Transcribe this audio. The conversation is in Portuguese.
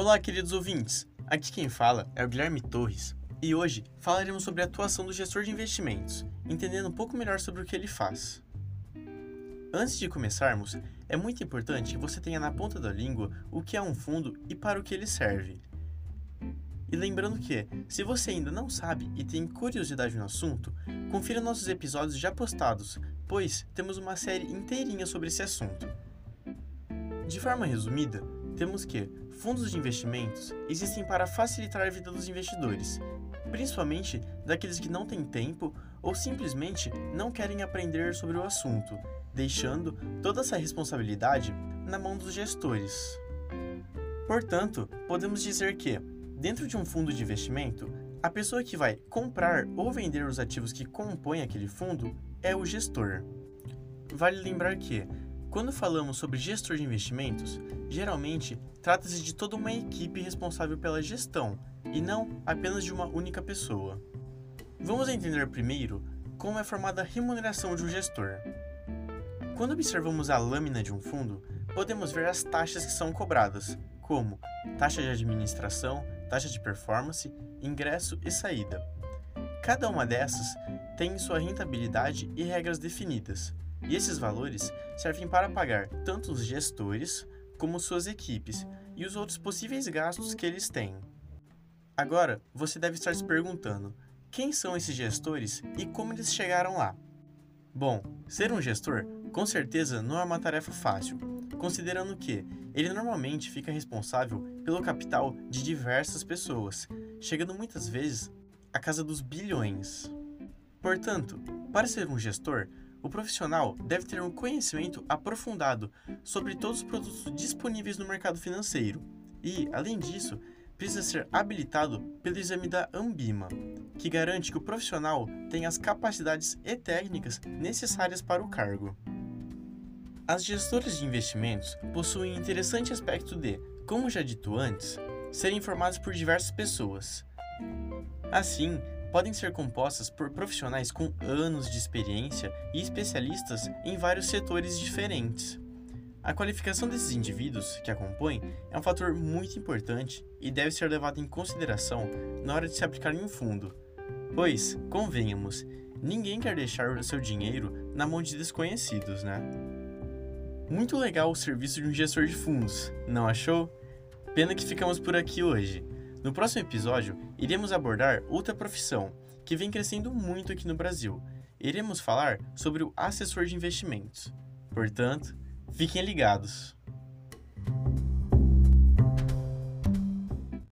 Olá, queridos ouvintes! Aqui quem fala é o Guilherme Torres e hoje falaremos sobre a atuação do gestor de investimentos, entendendo um pouco melhor sobre o que ele faz. Antes de começarmos, é muito importante que você tenha na ponta da língua o que é um fundo e para o que ele serve. E lembrando que, se você ainda não sabe e tem curiosidade no assunto, confira nossos episódios já postados, pois temos uma série inteirinha sobre esse assunto. De forma resumida, temos que fundos de investimentos existem para facilitar a vida dos investidores, principalmente daqueles que não têm tempo ou simplesmente não querem aprender sobre o assunto, deixando toda essa responsabilidade na mão dos gestores. Portanto, podemos dizer que Dentro de um fundo de investimento, a pessoa que vai comprar ou vender os ativos que compõem aquele fundo é o gestor. Vale lembrar que, quando falamos sobre gestor de investimentos, geralmente trata-se de toda uma equipe responsável pela gestão e não apenas de uma única pessoa. Vamos entender primeiro como é formada a remuneração de um gestor. Quando observamos a lâmina de um fundo, podemos ver as taxas que são cobradas, como taxa de administração, taxa de performance, ingresso e saída. Cada uma dessas tem sua rentabilidade e regras definidas, e esses valores servem para pagar tanto os gestores como suas equipes e os outros possíveis gastos que eles têm. Agora, você deve estar se perguntando: quem são esses gestores e como eles chegaram lá? Bom, ser um gestor com certeza não é uma tarefa fácil, considerando que ele normalmente fica responsável pelo capital de diversas pessoas, chegando muitas vezes à casa dos bilhões. Portanto, para ser um gestor, o profissional deve ter um conhecimento aprofundado sobre todos os produtos disponíveis no mercado financeiro e, além disso, precisa ser habilitado pelo exame da Ambima, que garante que o profissional tenha as capacidades e técnicas necessárias para o cargo. As gestoras de investimentos possuem interessante aspecto de, como já dito antes, serem formadas por diversas pessoas. Assim, podem ser compostas por profissionais com anos de experiência e especialistas em vários setores diferentes. A qualificação desses indivíduos que a compõem é um fator muito importante e deve ser levado em consideração na hora de se aplicar em um fundo, pois, convenhamos, ninguém quer deixar o seu dinheiro na mão de desconhecidos, né? Muito legal o serviço de um gestor de fundos, não achou? Pena que ficamos por aqui hoje. No próximo episódio, iremos abordar outra profissão que vem crescendo muito aqui no Brasil. Iremos falar sobre o assessor de investimentos. Portanto, fiquem ligados.